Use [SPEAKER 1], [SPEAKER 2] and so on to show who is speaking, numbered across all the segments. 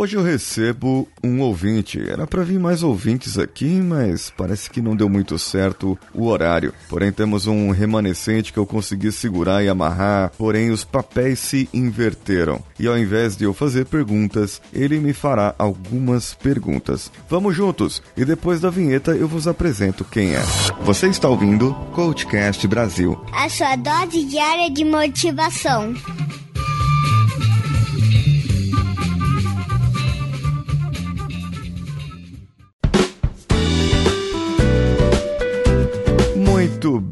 [SPEAKER 1] Hoje eu recebo um ouvinte. Era para vir mais ouvintes aqui, mas parece que não deu muito certo o horário. Porém, temos um remanescente que eu consegui segurar e amarrar, porém os papéis se inverteram. E ao invés de eu fazer perguntas, ele me fará algumas perguntas. Vamos juntos e depois da vinheta eu vos apresento quem é. Você está ouvindo Coachcast Brasil.
[SPEAKER 2] A sua dose diária de motivação.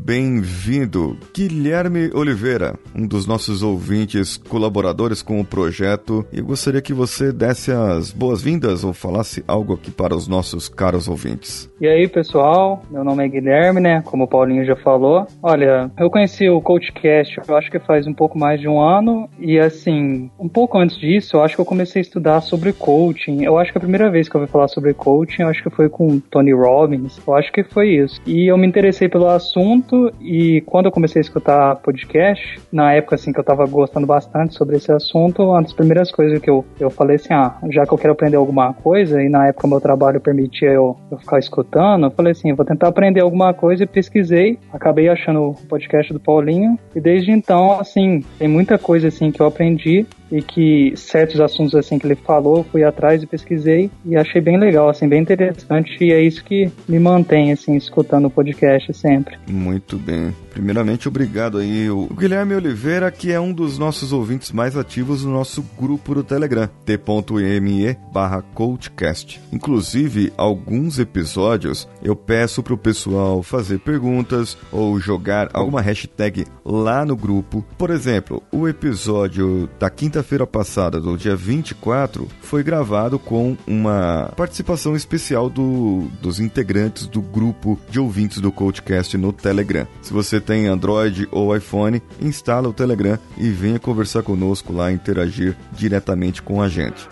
[SPEAKER 1] Bem-vindo, Guilherme Oliveira, um dos nossos ouvintes colaboradores com o projeto. E gostaria que você desse as boas-vindas ou falasse algo aqui para os nossos caros ouvintes.
[SPEAKER 3] E aí, pessoal, meu nome é Guilherme, né? Como o Paulinho já falou. Olha, eu conheci o CoachCast, eu acho que faz um pouco mais de um ano. E assim, um pouco antes disso, eu acho que eu comecei a estudar sobre coaching. Eu acho que a primeira vez que eu ouvi falar sobre coaching, acho que foi com Tony Robbins. Eu acho que foi isso. E eu me interessei pelo assunto e quando eu comecei a escutar podcast, na época assim que eu tava gostando bastante sobre esse assunto, uma das primeiras coisas que eu, eu falei assim, ah, já que eu quero aprender alguma coisa, e na época meu trabalho permitia eu, eu ficar escutando, eu falei assim, vou tentar aprender alguma coisa e pesquisei, acabei achando o podcast do Paulinho, e desde então, assim, tem muita coisa assim que eu aprendi e que certos assuntos assim que ele falou, fui atrás e pesquisei e achei bem legal, assim, bem interessante e é isso que me mantém assim escutando o podcast sempre.
[SPEAKER 1] Muito bem. Primeiramente, obrigado aí o Guilherme Oliveira, que é um dos nossos ouvintes mais ativos no nosso grupo do Telegram, t.me barra coachcast. Inclusive, alguns episódios eu peço pro pessoal fazer perguntas ou jogar alguma hashtag lá no grupo. Por exemplo, o episódio da quinta-feira passada, do dia 24, foi gravado com uma participação especial do, dos integrantes do grupo de ouvintes do Coachcast no Telegram. Se você tem Android ou iPhone, instala o Telegram e venha conversar conosco lá, interagir diretamente com a gente.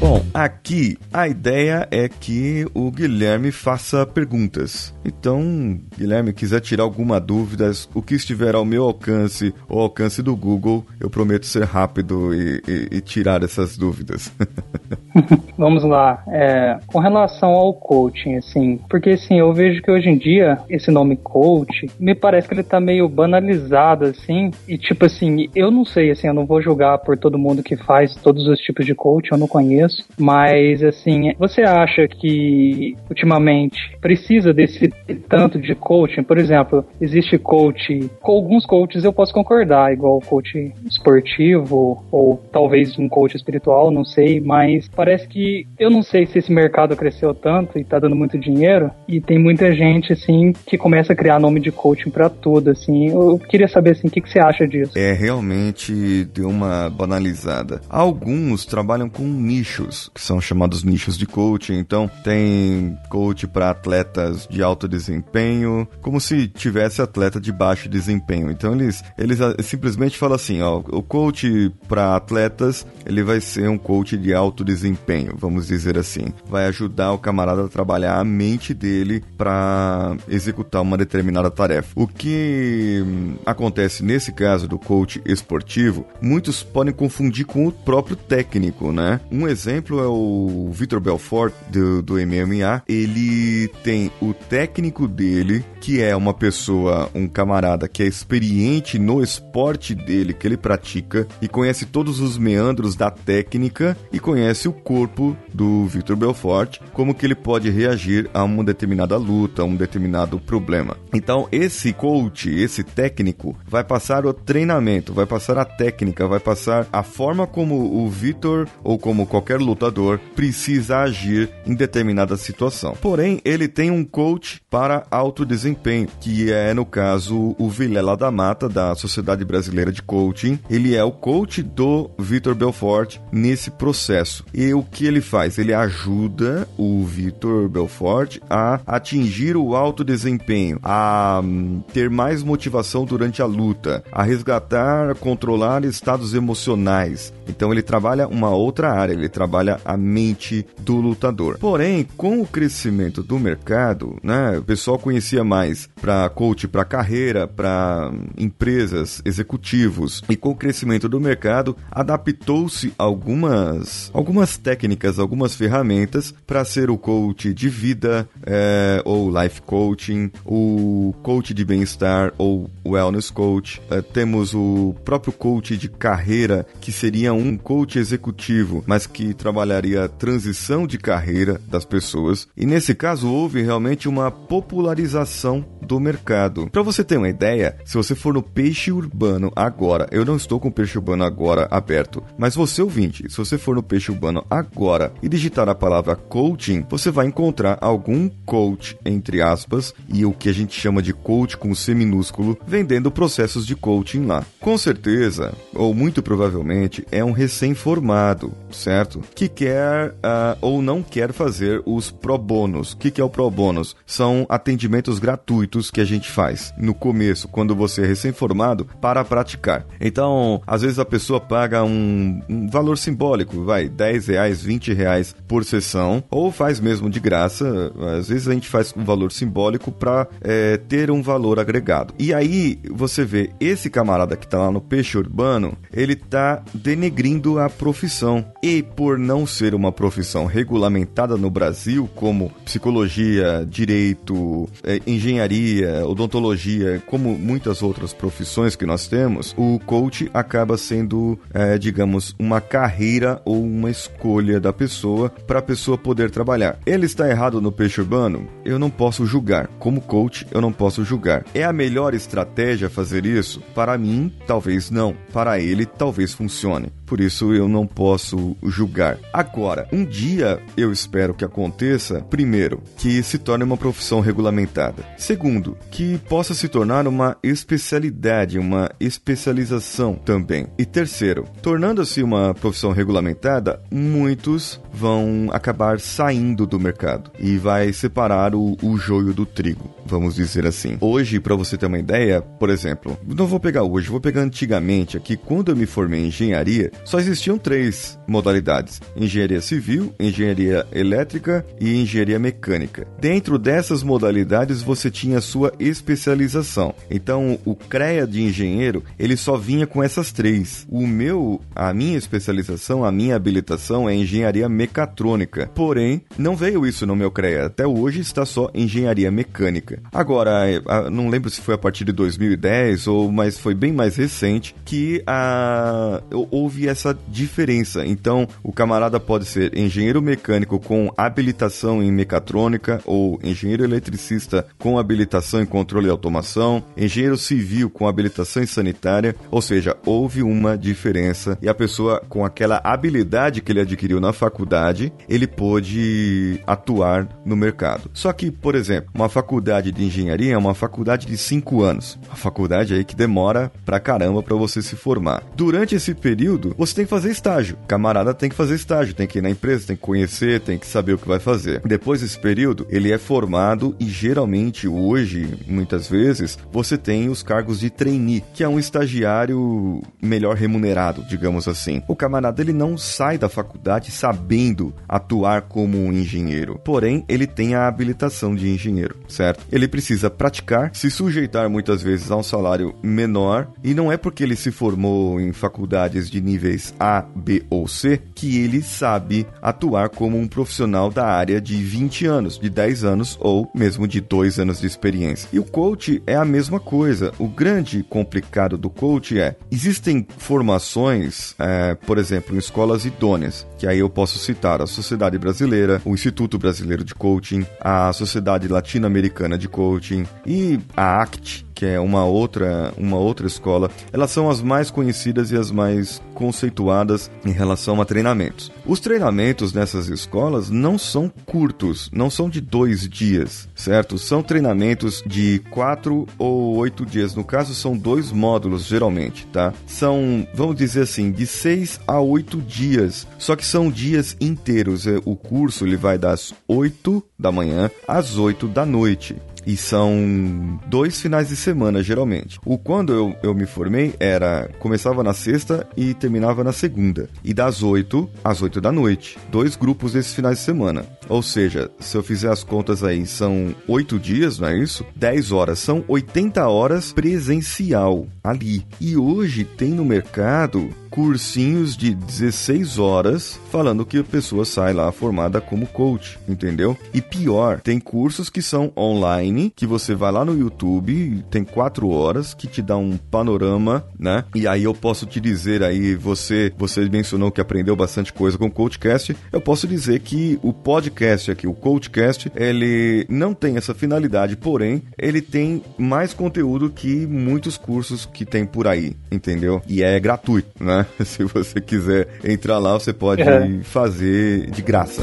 [SPEAKER 1] Bom, aqui a ideia é que o Guilherme faça perguntas. Então, Guilherme, quiser tirar alguma dúvida, o que estiver ao meu alcance ou alcance do Google, eu prometo ser rápido e, e, e tirar essas dúvidas.
[SPEAKER 3] Vamos lá. É, com relação ao coaching, assim, porque assim, eu vejo que hoje em dia esse nome coach me parece que ele tá meio banalizado, assim, e tipo assim, eu não sei, assim, eu não vou julgar por todo mundo que faz todos os tipos de coaching, eu não conheço, mas assim, você acha que ultimamente precisa desse tanto de coaching? Por exemplo, existe coach, com alguns coaches eu posso concordar, igual coach esportivo ou talvez um coach espiritual, não sei, mas parece que eu não sei se esse mercado cresceu tanto e tá dando muito dinheiro e tem muita gente assim que começa a criar nome de coaching para tudo, assim. Eu queria saber assim, o que, que você acha disso?
[SPEAKER 1] É realmente deu uma banalizada. Alguns trabalham com nichos, que são chamados nichos de coaching. Então, tem coach para atletas de alto desempenho, como se tivesse atleta de baixo desempenho. Então, eles eles simplesmente falam assim, ó, o coach para atletas, ele vai ser um coach de alto desempenho, vamos dizer assim. Vai ajudar o camarada a trabalhar a mente dele para executar uma determinada tarefa. O que hum, acontece nesse caso do coach esportivo, muitos podem confundir com o próprio técnico, né? Um exemplo é o Vitor Belfort do, do MMA. Ele tem o técnico dele, que é uma pessoa, um camarada que é experiente no esporte dele que ele pratica e conhece todos os meandros da técnica e conhece o corpo do Vitor Belfort, como que ele pode reagir a uma determinada luta, a um determinado problema. Então, esse coach, esse técnico, vai passar o treinamento, vai passar a técnica, vai passar a forma como o Vitor ou como qualquer lutador precisa agir em determinada situação. Porém, ele tem um coach para alto desempenho, que é, no caso, o Vilela da Mata, da Sociedade Brasileira de Coaching. Ele é o coach do Vitor Belfort nesse processo. E o que ele ele faz? Ele ajuda o Vitor Belfort a atingir o alto desempenho, a hum, ter mais motivação durante a luta, a resgatar, controlar estados emocionais. Então ele trabalha uma outra área, ele trabalha a mente do lutador. Porém, com o crescimento do mercado, né, o pessoal conhecia mais para coach para carreira, para hum, empresas, executivos, e com o crescimento do mercado, adaptou-se algumas algumas técnicas, algumas ferramentas para ser o coach de vida é, ou life coaching, o coach de bem-estar ou wellness coach. É, temos o próprio coach de carreira que seria um coach executivo, mas que trabalharia a transição de carreira das pessoas. E nesse caso houve realmente uma popularização do mercado. Para você ter uma ideia, se você for no Peixe Urbano agora, eu não estou com o Peixe Urbano agora aberto, mas você ouvinte, se você for no Peixe Urbano agora e digitar a palavra coaching, você vai encontrar algum coach entre aspas e o que a gente chama de coach com C minúsculo vendendo processos de coaching lá. Com certeza, ou muito provavelmente, é um recém-formado, certo? Que quer uh, ou não quer fazer os pro bônus. O que, que é o pro bônus? São atendimentos gratuitos que a gente faz no começo, quando você é recém-formado, para praticar. Então, às vezes a pessoa paga um, um valor simbólico, vai, 10 reais, 20 reais por sessão, ou faz mesmo de graça. Às vezes a gente faz um valor simbólico para é, ter um valor agregado. E aí você vê esse camarada que tá lá no peixe urbano, ele tá denegrindo a profissão. E por não ser uma profissão regulamentada no Brasil, como psicologia, direito, é, engenharia, odontologia, como muitas outras profissões que nós temos, o coach acaba sendo, é, digamos, uma carreira ou uma escolha da pessoa para a pessoa poder trabalhar. Ele está errado no peixe urbano? Eu não posso julgar. Como coach, eu não posso julgar. É a melhor estratégia fazer isso? Para mim, talvez não. Para ele, talvez funcione. Por isso eu não posso julgar. Agora, um dia eu espero que aconteça, primeiro, que se torne uma profissão regulamentada. Segundo, que possa se tornar uma especialidade, uma especialização também. E terceiro, tornando-se uma profissão regulamentada, muitos vão acabar saindo do mercado e vai separar o, o joio do trigo, vamos dizer assim. Hoje, para você ter uma ideia, por exemplo, não vou pegar hoje, vou pegar antigamente aqui, quando eu me formei em engenharia, só existiam três modalidades: engenharia civil, engenharia elétrica e engenharia mecânica. Dentro dessas modalidades você tinha sua especialização. Então, o CREA de engenheiro, ele só vinha com essas três. O meu, a minha especialização, a minha habilitação é engenharia mecatrônica. Porém, não veio isso no meu CREA. Até hoje está só engenharia mecânica. Agora, não lembro se foi a partir de 2010 ou mas foi bem mais recente que a houve essa diferença. Então, o camarada pode ser engenheiro mecânico com habilitação em mecatrônica ou engenheiro eletricista com habilitação em controle e automação, engenheiro civil com habilitação em sanitária, ou seja, houve uma diferença e a pessoa com aquela habilidade que ele adquiriu na faculdade, ele pôde atuar no mercado. Só que, por exemplo, uma faculdade de engenharia é uma faculdade de 5 anos. Uma faculdade aí que demora pra caramba para você se formar. Durante esse período, você tem que fazer estágio. Camarada tem que fazer estágio, tem que ir na empresa, tem que conhecer, tem que saber o que vai fazer. Depois desse período, ele é formado e geralmente hoje, muitas vezes, você tem os cargos de trainee, que é um estagiário melhor remunerado, digamos assim. O camarada ele não sai da faculdade sabendo atuar como um engenheiro, porém ele tem a habilitação de engenheiro, certo? Ele precisa praticar, se sujeitar muitas vezes a um salário menor e não é porque ele se formou em faculdades de níveis A, B ou C, que ele sabe atuar como um profissional da área de 20 anos, de 10 anos ou mesmo de 2 anos de experiência. E o coach é a mesma coisa. O grande complicado do coach é: existem formações, é, por exemplo, em escolas idôneas, que aí eu posso citar a Sociedade Brasileira, o Instituto Brasileiro de Coaching, a Sociedade Latino-Americana de Coaching e a ACT, que é uma outra, uma outra escola, elas são as mais conhecidas e as mais conceituadas em relação a treinamentos. Os treinamentos nessas escolas não são curtos, não são de dois dias, certo? São treinamentos de quatro ou oito dias. No caso, são dois módulos, geralmente, tá? São, vamos dizer assim, de seis a oito dias. Só que são dias inteiros. É, o curso ele vai das oito da manhã às oito da noite. E são dois finais de semana, geralmente. O quando eu, eu me formei era. Começava na sexta e terminava na segunda. E das 8 às 8 da noite. Dois grupos desses finais de semana. Ou seja, se eu fizer as contas aí, são 8 dias, não é isso? 10 horas. São 80 horas presencial ali. E hoje tem no mercado cursinhos de 16 horas falando que a pessoa sai lá formada como coach, entendeu? E pior, tem cursos que são online, que você vai lá no YouTube, tem 4 horas, que te dá um panorama, né? E aí eu posso te dizer aí, você, você mencionou que aprendeu bastante coisa com o Coachcast, eu posso dizer que o podcast aqui, o Coachcast, ele não tem essa finalidade, porém, ele tem mais conteúdo que muitos cursos que tem por aí, entendeu? E é gratuito, né? Se você quiser entrar lá, você pode é. fazer de graça.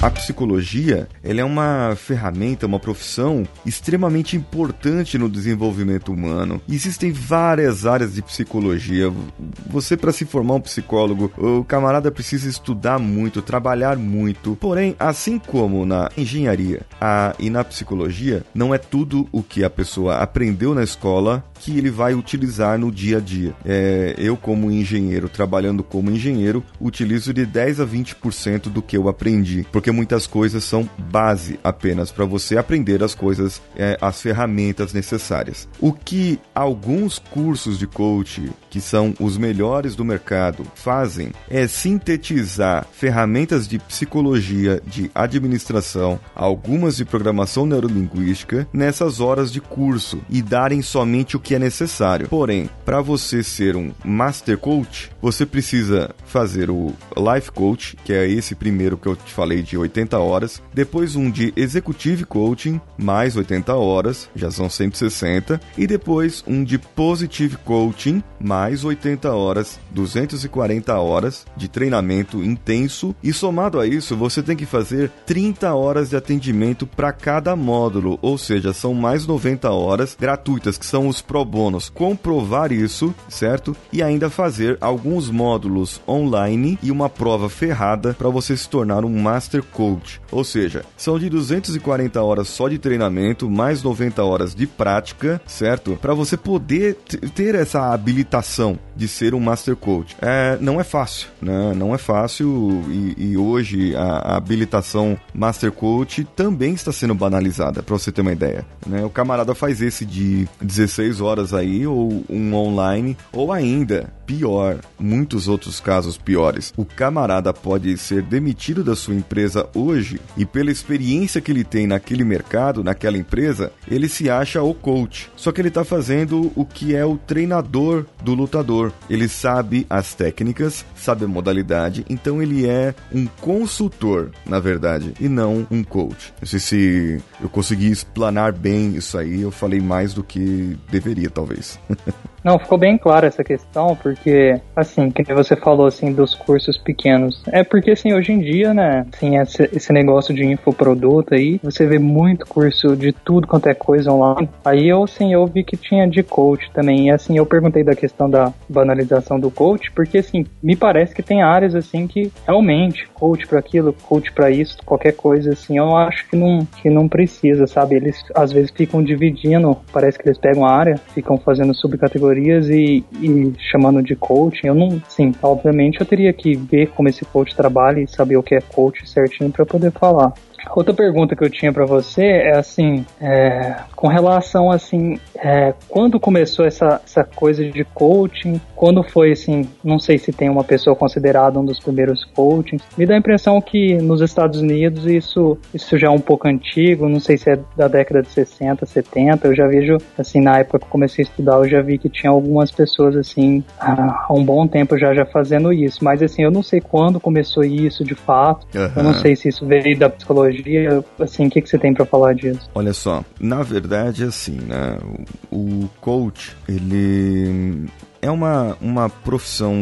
[SPEAKER 1] A psicologia, ela é uma ferramenta, uma profissão extremamente importante no desenvolvimento humano. Existem várias áreas de psicologia. Você para se formar um psicólogo, o camarada precisa estudar muito, trabalhar muito. Porém, assim como na engenharia a, e na psicologia, não é tudo o que a pessoa aprendeu na escola que ele vai utilizar no dia a dia. É, eu, como engenheiro, trabalhando como engenheiro, utilizo de 10 a 20% do que eu aprendi, porque muitas coisas são base apenas para você aprender as coisas, é, as ferramentas necessárias. O que alguns cursos de coach, que são os melhores do mercado, fazem é sintetizar ferramentas de psicologia, de administração, algumas de programação neurolinguística nessas horas de curso e darem somente o que é necessário. Porém, para você ser um Master Coach, você precisa fazer o Life Coach, que é esse primeiro que eu te falei de 80 horas, depois um de Executive Coaching, mais 80 horas, já são 160, e depois um de Positive Coaching, mais 80 horas, 240 horas de treinamento intenso, e somado a isso, você tem que fazer 30 horas de atendimento para cada módulo, ou seja, são mais 90 horas gratuitas, que são os pro bônus comprovar isso, certo? E ainda fazer alguns módulos online e uma prova ferrada para você se tornar um Master Coach. Ou seja, são de 240 horas só de treinamento, mais 90 horas de prática, certo? Para você poder ter essa habilitação de ser um Master Coach. É, não é fácil, né? Não é fácil e, e hoje a, a, habilitação Master Coach também está sendo banalizada, para você ter uma ideia. Né? O camarada faz esse de 16 horas aí, ou um online, ou ainda, pior, muitos outros casos piores. O camarada pode ser demitido da sua empresa hoje e pela experiência que ele tem naquele mercado, naquela empresa, ele se acha o coach. Só que ele está fazendo o que é o treinador do lutador. Ele sabe as técnicas, sabe a modalidade, então ele é um consultor, na verdade, e não um coach. Não sei se eu consegui explanar bem isso aí, eu falei mais do que deveria talvez.
[SPEAKER 3] Não, ficou bem clara essa questão, porque, assim, que você falou, assim, dos cursos pequenos. É porque, assim, hoje em dia, né, assim, esse, negócio de infoproduto aí, você vê muito curso de tudo quanto é coisa online. Aí eu, assim, eu vi que tinha de coach também. E, assim, eu perguntei da questão da banalização do coach, porque, assim, me parece que tem áreas, assim, que realmente, coach para aquilo, coach para isso, qualquer coisa, assim, eu acho que não, que não precisa, sabe? Eles, às vezes, ficam dividindo, parece que eles pegam a área, ficam fazendo subcategorias e, e, chamando de coaching, eu não, sim, obviamente eu teria que ver como esse coach trabalha e saber o que é coach certinho para poder falar. Outra pergunta que eu tinha para você é assim, é, com relação assim, é, quando começou essa, essa coisa de coaching? Quando foi assim? Não sei se tem uma pessoa considerada um dos primeiros coachings. Me dá a impressão que nos Estados Unidos isso isso já é um pouco antigo. Não sei se é da década de 60, 70. Eu já vejo assim na época que eu comecei a estudar, eu já vi que tinha algumas pessoas assim há um bom tempo já já fazendo isso. Mas assim, eu não sei quando começou isso de fato. Uhum. Eu não sei se isso veio da psicologia. Assim, o que, que você tem para falar disso?
[SPEAKER 1] Olha só, na verdade, assim, né? O coach, ele é uma, uma profissão,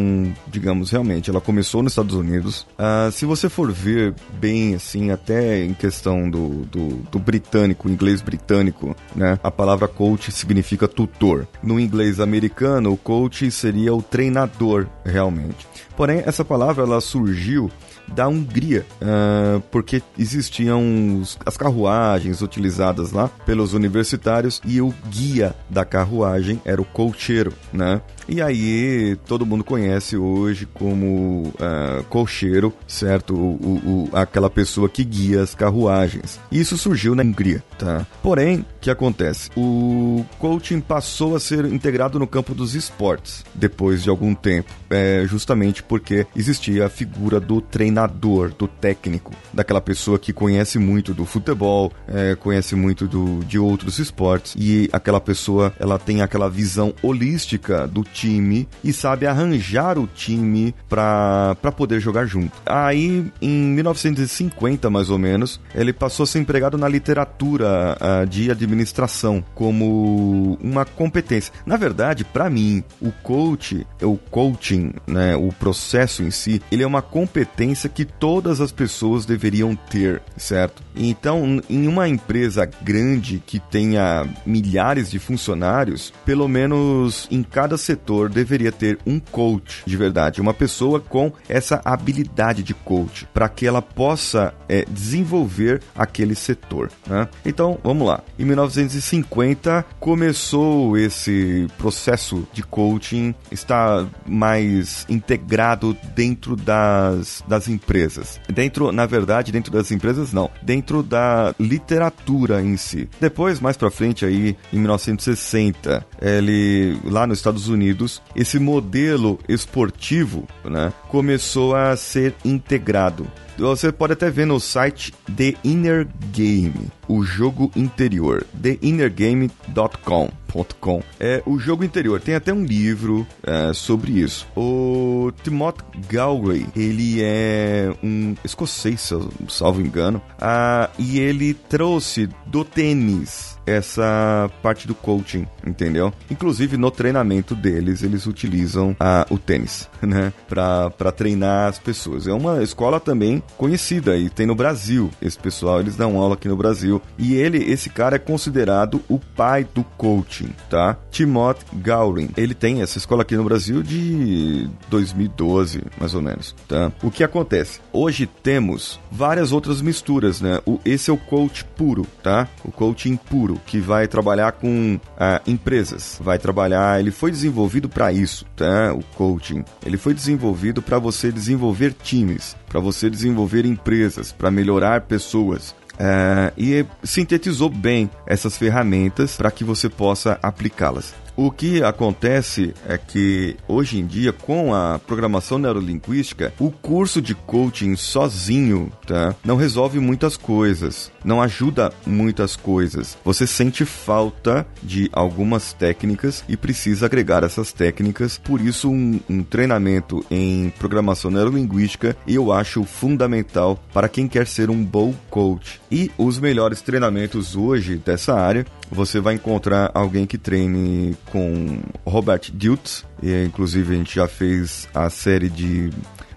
[SPEAKER 1] digamos, realmente, ela começou nos Estados Unidos. Uh, se você for ver bem, assim, até em questão do, do, do, britânico, inglês britânico, né? A palavra coach significa tutor. No inglês americano, o coach seria o treinador, realmente. Porém, essa palavra, ela surgiu da Hungria, uh, porque existiam os, as carruagens utilizadas lá pelos universitários e o guia da carruagem era o cocheiro, né? E aí todo mundo conhece hoje como uh, cocheiro, certo? O, o, o, aquela pessoa que guia as carruagens. Isso surgiu na Hungria, tá? Porém, que acontece? O coaching passou a ser integrado no campo dos esportes depois de algum tempo, é, justamente porque existia a figura do treinador, do técnico, daquela pessoa que conhece muito do futebol, é, conhece muito do, de outros esportes e aquela pessoa ela tem aquela visão holística do time e sabe arranjar o time para poder jogar junto. Aí, em 1950, mais ou menos, ele passou a ser empregado na literatura uh, de administração como uma competência. Na verdade, para mim, o coach, o coaching, né, o processo em si, ele é uma competência que todas as pessoas deveriam ter, certo? Então, em uma empresa grande que tenha milhares de funcionários, pelo menos em cada setor deveria ter um coach de verdade, uma pessoa com essa habilidade de coach, para que ela possa é, desenvolver aquele setor. Né? Então, vamos lá. Em 1950 começou esse processo de coaching, está mais integrado dentro das, das empresas. Dentro, na verdade, dentro das empresas não, dentro da literatura em si. Depois, mais para frente aí, em 1960, ele lá nos Estados Unidos, esse modelo esportivo, né, começou a ser integrado você pode até ver no site The Inner Game, o jogo interior, theinnergame.com. .com. É o jogo interior. Tem até um livro é, sobre isso. O Timothy Galway, ele é um escocês, salvo engano, ah, e ele trouxe do tênis essa parte do coaching, entendeu? Inclusive no treinamento deles, eles utilizam ah, o tênis, né? Para treinar as pessoas. É uma escola também conhecida e tem no Brasil. Esse pessoal, eles dão aula aqui no Brasil. E ele, esse cara é considerado o pai do coaching, tá? Timothy Gowling. Ele tem essa escola aqui no Brasil de 2012, mais ou menos, tá? O que acontece? Hoje temos várias outras misturas, né? O, esse é o coach puro, tá? O coaching puro, que vai trabalhar com ah, empresas. Vai trabalhar, ele foi desenvolvido para isso, tá? O coaching. Ele foi desenvolvido para você desenvolver times, para você desenvolver empresas, para melhorar pessoas. Uh, e sintetizou bem essas ferramentas para que você possa aplicá-las. O que acontece é que hoje em dia, com a programação neurolinguística, o curso de coaching sozinho, tá? Não resolve muitas coisas, não ajuda muitas coisas. Você sente falta de algumas técnicas e precisa agregar essas técnicas. Por isso, um, um treinamento em programação neurolinguística eu acho fundamental para quem quer ser um bom coach. E os melhores treinamentos hoje dessa área você vai encontrar alguém que treine com Robert Diltz, e inclusive a gente já fez a série de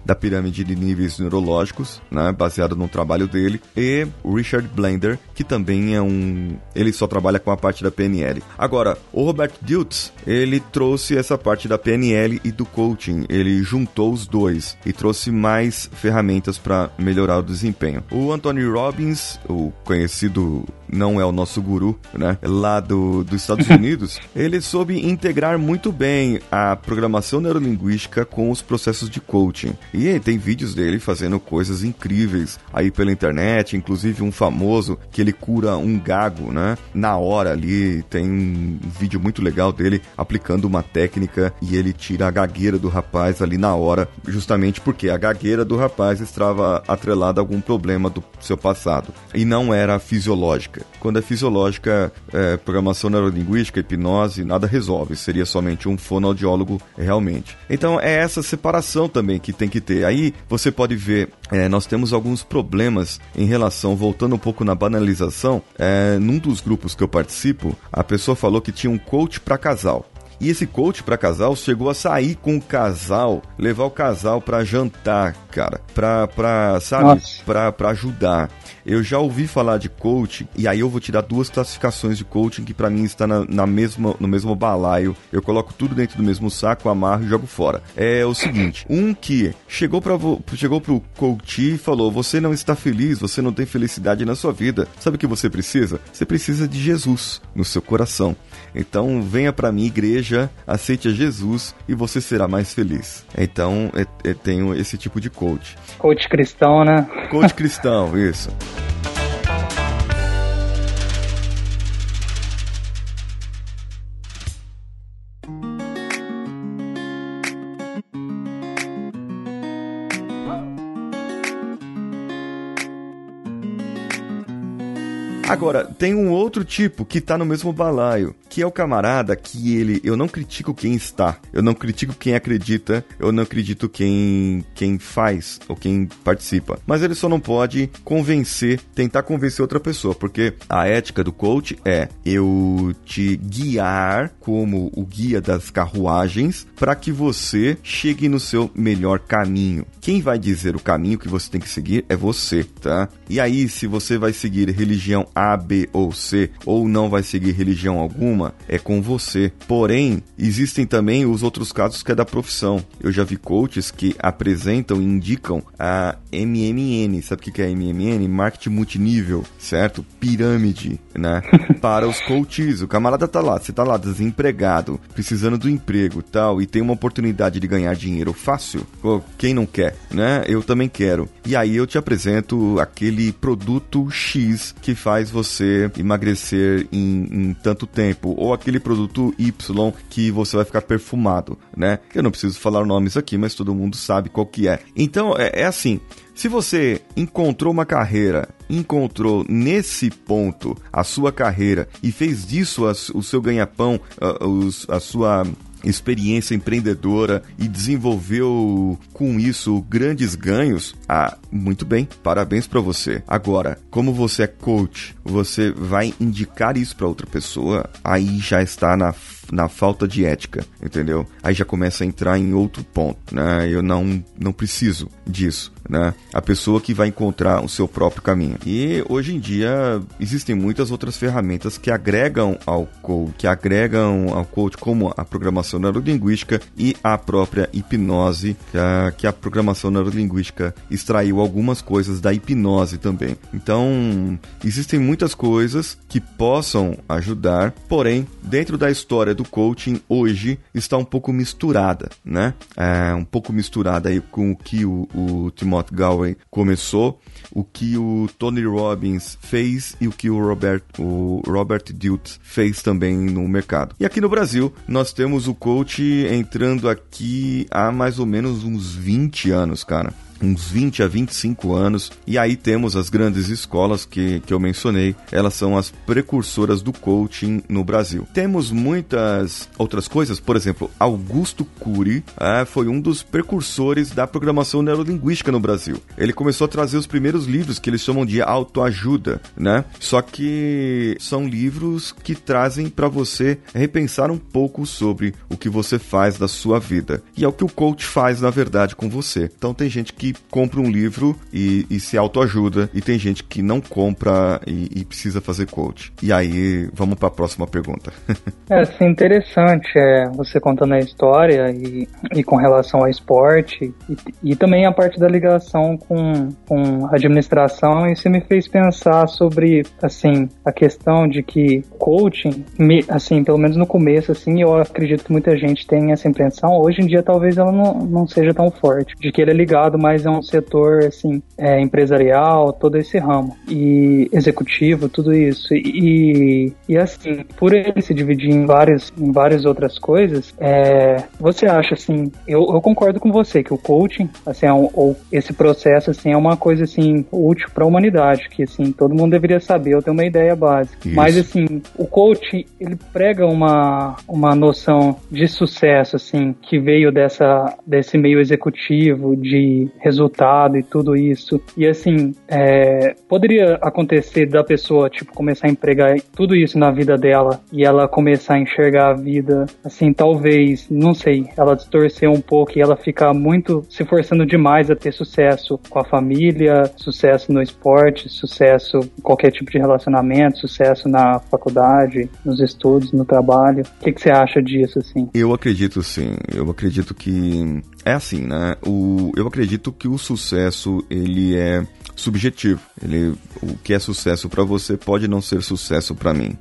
[SPEAKER 1] da pirâmide de níveis neurológicos, né, baseado no trabalho dele, e Richard Blender, que também é um, ele só trabalha com a parte da PNL. Agora, o Robert Diltz, ele trouxe essa parte da PNL e do coaching, ele juntou os dois e trouxe mais ferramentas para melhorar o desempenho. O Anthony Robbins, o conhecido não é o nosso guru, né? Lá do, dos Estados Unidos, ele soube integrar muito bem a programação neurolinguística com os processos de coaching. E tem vídeos dele fazendo coisas incríveis aí pela internet, inclusive um famoso que ele cura um gago, né? Na hora ali, tem um vídeo muito legal dele aplicando uma técnica e ele tira a gagueira do rapaz ali na hora, justamente porque a gagueira do rapaz estava atrelada a algum problema do seu passado e não era fisiológica. Quando é fisiológica, é, programação neurolinguística, hipnose, nada resolve, seria somente um fonoaudiólogo realmente. Então é essa separação também que tem que ter. Aí você pode ver, é, nós temos alguns problemas em relação, voltando um pouco na banalização, é, num dos grupos que eu participo, a pessoa falou que tinha um coach para casal. E esse coach para casal chegou a sair com o casal, levar o casal para jantar, cara, pra, pra sabe, pra, pra ajudar. Eu já ouvi falar de coaching, e aí eu vou te dar duas classificações de coaching que para mim está na, na, mesma, no mesmo balaio. Eu coloco tudo dentro do mesmo saco, amarro e jogo fora. É o seguinte: um que chegou para chegou pro coach e falou: Você não está feliz, você não tem felicidade na sua vida. Sabe o que você precisa? Você precisa de Jesus no seu coração. Então venha para mim, igreja, aceite a Jesus e você será mais feliz. Então eu, eu tenho esse tipo de coach.
[SPEAKER 3] Coach cristão, né?
[SPEAKER 1] Coach cristão, isso. Agora, tem um outro tipo que tá no mesmo balaio, que é o camarada que ele, eu não critico quem está, eu não critico quem acredita, eu não acredito quem quem faz ou quem participa, mas ele só não pode convencer, tentar convencer outra pessoa, porque a ética do coach é eu te guiar como o guia das carruagens para que você chegue no seu melhor caminho. Quem vai dizer o caminho que você tem que seguir é você, tá? E aí, se você vai seguir religião a, B ou C, ou não vai seguir religião alguma, é com você. Porém, existem também os outros casos que é da profissão. Eu já vi coaches que apresentam e indicam a MMN. Sabe o que é MMN? Marketing multinível, certo? Pirâmide, né? Para os coaches. O camarada tá lá, você tá lá desempregado, precisando do emprego tal, e tem uma oportunidade de ganhar dinheiro fácil. Quem não quer, né? Eu também quero. E aí eu te apresento aquele produto X que faz você emagrecer em, em, tanto tempo, ou aquele produto Y que você vai ficar perfumado, né? Eu não preciso falar nomes aqui, mas todo mundo sabe qual que é. Então é, é assim. Se você encontrou uma carreira, encontrou nesse ponto a sua carreira e fez disso a, o seu ganha-pão, a, a sua experiência empreendedora e desenvolveu com isso grandes ganhos, ah, muito bem, parabéns para você. Agora, como você é coach, você vai indicar isso para outra pessoa, aí já está na na falta de ética, entendeu? Aí já começa a entrar em outro ponto, né? Eu não não preciso disso né? A pessoa que vai encontrar o seu próprio caminho. E hoje em dia existem muitas outras ferramentas que agregam ao que agregam ao coach como a programação neurolinguística e a própria hipnose, que a, que a programação neurolinguística extraiu algumas coisas da hipnose também. Então, existem muitas coisas que possam ajudar, porém, dentro da história do coaching hoje está um pouco misturada, né? É, um pouco misturada aí com o que o, o Timóteo Montgomery começou, o que o Tony Robbins fez e o que o Robert, o Robert Dutz fez também no mercado. E aqui no Brasil, nós temos o coach entrando aqui há mais ou menos uns 20 anos, cara uns 20 a 25 anos, e aí temos as grandes escolas que, que eu mencionei, elas são as precursoras do coaching no Brasil. Temos muitas outras coisas, por exemplo, Augusto Cury é, foi um dos precursores da programação neurolinguística no Brasil. Ele começou a trazer os primeiros livros que eles chamam de autoajuda, né? Só que são livros que trazem para você repensar um pouco sobre o que você faz da sua vida. E é o que o coach faz, na verdade, com você. Então tem gente que compra um livro e, e se autoajuda, e tem gente que não compra e, e precisa fazer coach. E aí, vamos para a próxima pergunta.
[SPEAKER 3] é, assim, interessante é, você contando a história e, e com relação ao esporte, e, e também a parte da ligação com, com a administração, você me fez pensar sobre, assim, a questão de que coaching, me, assim, pelo menos no começo, assim, eu acredito que muita gente tem essa impressão, hoje em dia talvez ela não, não seja tão forte, de que ele é ligado mais a um setor, assim, é, empresarial, todo esse ramo, e executivo, tudo isso, e, e assim, por ele se dividir em várias, em várias outras coisas, é, você acha, assim, eu, eu concordo com você, que o coaching, assim, é um, ou esse processo, assim, é uma coisa, assim, útil para a humanidade, que, assim, todo mundo deveria saber, eu tenho uma ideia básica, isso. mas, assim, o coaching, ele prega uma, uma noção de sucesso, assim, que veio dessa, desse meio executivo, de resultado e tudo isso. E assim, é, poderia acontecer da pessoa, tipo, começar a empregar tudo isso na vida dela e ela começar a enxergar a vida, assim, talvez, não sei, ela distorcer um pouco e ela ficar muito se forçando demais a ter sucesso com a família, sucesso no esporte, sucesso em qualquer tipo de relacionamento, sucesso na faculdade, nos estudos, no trabalho. O que, que você acha disso, assim?
[SPEAKER 1] Eu acredito sim. Eu acredito que é assim, né? O, eu acredito que o sucesso ele é subjetivo. Ele, o que é sucesso para você pode não ser sucesso para mim.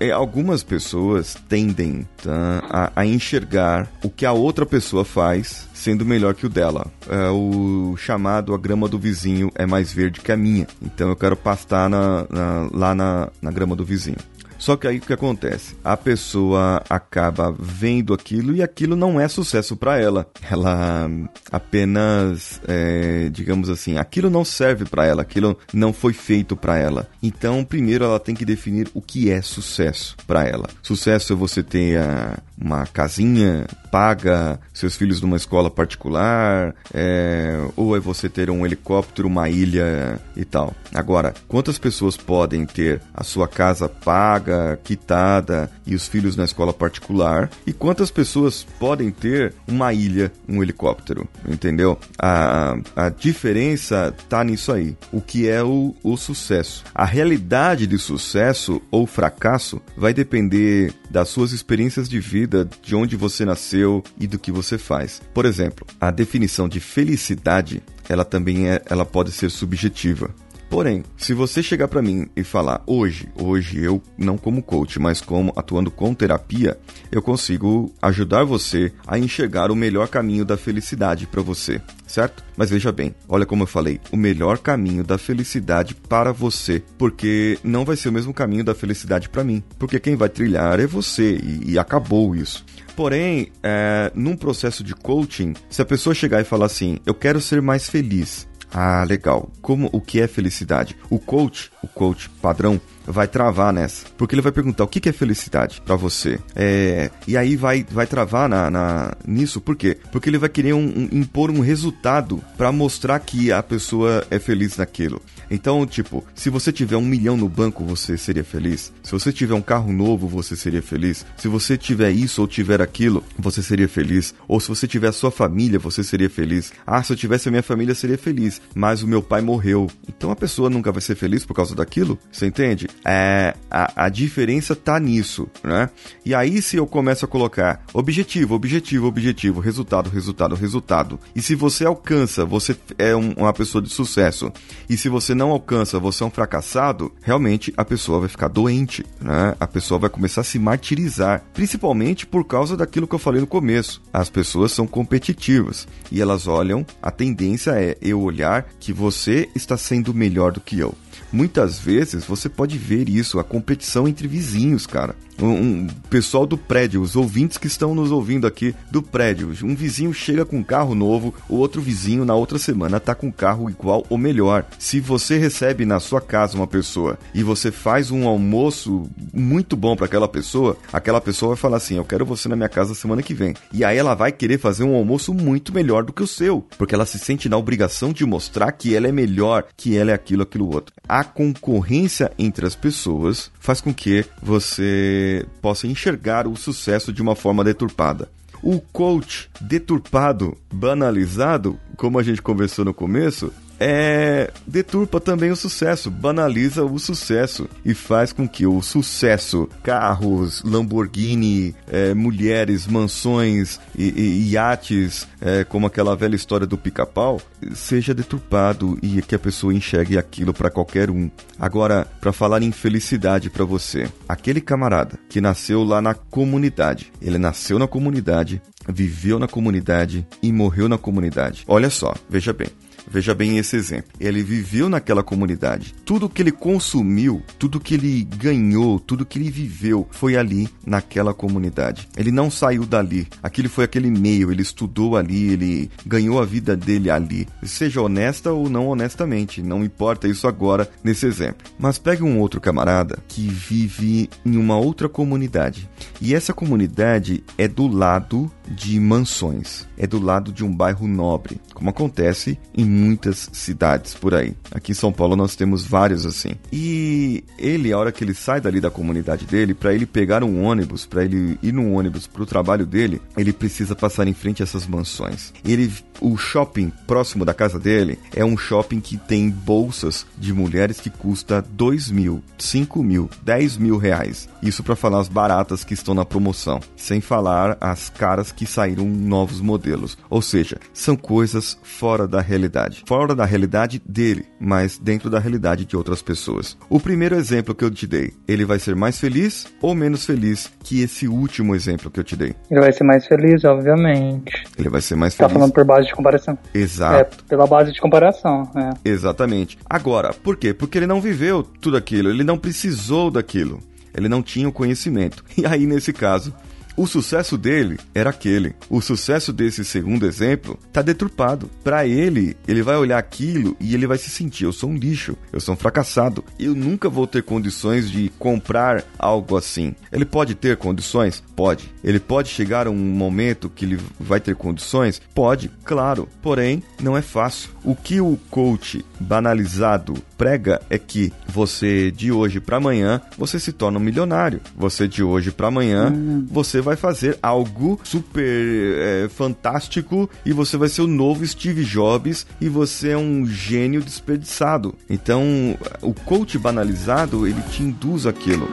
[SPEAKER 1] É, algumas pessoas tendem tá, a, a, enxergar o que a outra pessoa faz sendo melhor que o dela. É, o chamado a grama do vizinho é mais verde que a minha. Então eu quero pastar na, na, lá na, na grama do vizinho. Só que aí o que acontece? A pessoa acaba vendo aquilo e aquilo não é sucesso para ela. Ela apenas, é, digamos assim, aquilo não serve para ela, aquilo não foi feito para ela. Então, primeiro ela tem que definir o que é sucesso para ela. Sucesso é você ter a, uma casinha paga, seus filhos numa escola particular, é, ou é você ter um helicóptero, uma ilha e tal. Agora, quantas pessoas podem ter a sua casa paga, quitada e os filhos na escola particular? E quantas pessoas podem ter uma ilha, um helicóptero? Entendeu? A, a diferença tá nisso aí. O que é o, o sucesso? A realidade de sucesso ou fracasso vai depender das suas experiências de vida, de onde você nasceu e do que você faz. Por exemplo, a definição de felicidade, ela também é, ela pode ser subjetiva. Porém, se você chegar para mim e falar hoje, hoje eu não como coach, mas como atuando com terapia, eu consigo ajudar você a enxergar o melhor caminho da felicidade para você, certo? Mas veja bem, olha como eu falei, o melhor caminho da felicidade para você, porque não vai ser o mesmo caminho da felicidade para mim, porque quem vai trilhar é você e, e acabou isso. Porém, é, num processo de coaching, se a pessoa chegar e falar assim, eu quero ser mais feliz, ah, legal. Como o que é felicidade? O coach, o coach padrão, vai travar nessa. Porque ele vai perguntar o que é felicidade para você. É, e aí vai, vai travar na, na, nisso, por quê? Porque ele vai querer um, um, impor um resultado para mostrar que a pessoa é feliz naquilo. Então, tipo, se você tiver um milhão no banco, você seria feliz. Se você tiver um carro novo, você seria feliz. Se você tiver isso ou tiver aquilo, você seria feliz. Ou se você tiver a sua família, você seria feliz. Ah, se eu tivesse a minha família, seria feliz. Mas o meu pai morreu. Então a pessoa nunca vai ser feliz por causa daquilo? Você entende? É, a, a diferença tá nisso, né? E aí, se eu começo a colocar objetivo, objetivo, objetivo, resultado, resultado, resultado. E se você alcança, você é um, uma pessoa de sucesso. E se você não alcança, você é um fracassado, realmente a pessoa vai ficar doente, né? A pessoa vai começar a se martirizar, principalmente por causa daquilo que eu falei no começo. As pessoas são competitivas e elas olham, a tendência é eu olhar que você está sendo melhor do que eu. Muitas vezes você pode ver isso, a competição entre vizinhos, cara um, um, pessoal do prédio, os ouvintes que estão nos ouvindo aqui do prédio. Um vizinho chega com um carro novo, o outro vizinho na outra semana tá com um carro igual ou melhor. Se você recebe na sua casa uma pessoa e você faz um almoço muito bom para aquela pessoa, aquela pessoa vai falar assim: "Eu quero você na minha casa semana que vem". E aí ela vai querer fazer um almoço muito melhor do que o seu, porque ela se sente na obrigação de mostrar que ela é melhor, que ela é aquilo, aquilo outro. A concorrência entre as pessoas faz com que você possa enxergar o sucesso de uma forma deturpada. O coach deturpado, banalizado, como a gente conversou no começo, é, deturpa também o sucesso, banaliza o sucesso e faz com que o sucesso, carros, Lamborghini, é, mulheres, mansões e, e iates, é, como aquela velha história do pica-pau, seja deturpado e que a pessoa enxergue aquilo para qualquer um. Agora, para falar em felicidade para você, aquele camarada que nasceu lá na comunidade, ele nasceu na comunidade, viveu na comunidade e morreu na comunidade. Olha só, veja bem. Veja bem esse exemplo. Ele viveu naquela comunidade. Tudo que ele consumiu, tudo que ele ganhou, tudo que ele viveu foi ali naquela comunidade. Ele não saiu dali. Aquilo foi aquele meio, ele estudou ali, ele ganhou a vida dele ali. Seja honesta ou não honestamente, não importa isso agora nesse exemplo. Mas pegue um outro camarada que vive em uma outra comunidade. E essa comunidade é do lado de mansões, é do lado de um bairro nobre, como acontece em muitas cidades por aí. Aqui em São Paulo nós temos vários assim. E ele, a hora que ele sai dali da comunidade dele, para ele pegar um ônibus, para ele ir num ônibus para o trabalho dele, ele precisa passar em frente a essas mansões. Ele, o shopping próximo da casa dele é um shopping que tem bolsas de mulheres que custa 2 mil, 5 mil, 10 mil reais. Isso para falar as baratas que estão na promoção, sem falar as caras que saíram novos modelos. Ou seja, são coisas fora da realidade. Fora da realidade dele, mas dentro da realidade de outras pessoas. O primeiro exemplo que eu te dei, ele vai ser mais feliz ou menos feliz que esse último exemplo que eu te dei?
[SPEAKER 3] Ele vai ser mais feliz, obviamente.
[SPEAKER 1] Ele vai ser mais
[SPEAKER 3] Tá
[SPEAKER 1] feliz.
[SPEAKER 3] falando por base de comparação.
[SPEAKER 1] Exato.
[SPEAKER 3] É, pela base de comparação, é.
[SPEAKER 1] Exatamente. Agora, por quê? Porque ele não viveu tudo aquilo, ele não precisou daquilo. Ele não tinha o conhecimento. E aí, nesse caso, o sucesso dele era aquele. O sucesso desse segundo exemplo tá deturpado. Para ele, ele vai olhar aquilo e ele vai se sentir: eu sou um lixo, eu sou um fracassado, eu nunca vou ter condições de comprar algo assim. Ele pode ter condições? Pode. Ele pode chegar a um momento que ele vai ter condições? Pode, claro. Porém, não é fácil. O que o coach banalizado prega é que você de hoje para amanhã você se torna um milionário. Você de hoje para amanhã você vai fazer algo super é, fantástico e você vai ser o novo Steve Jobs e você é um gênio desperdiçado. Então, o coach banalizado ele te induz aquilo.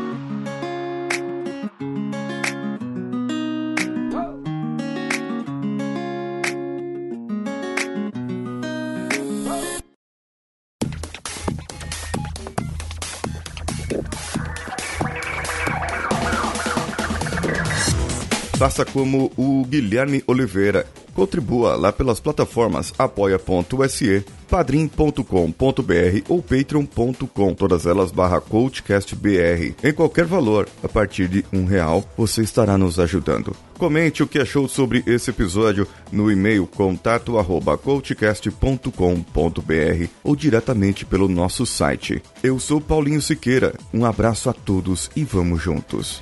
[SPEAKER 1] Faça como o Guilherme Oliveira. Contribua lá pelas plataformas apoia.se, padrim.com.br ou patreon.com, todas elas barra coachcastbr. Em qualquer valor, a partir de um real, você estará nos ajudando. Comente o que achou sobre esse episódio no e-mail contato arroba coachcast.com.br ou diretamente pelo nosso site. Eu sou Paulinho Siqueira, um abraço a todos e vamos juntos.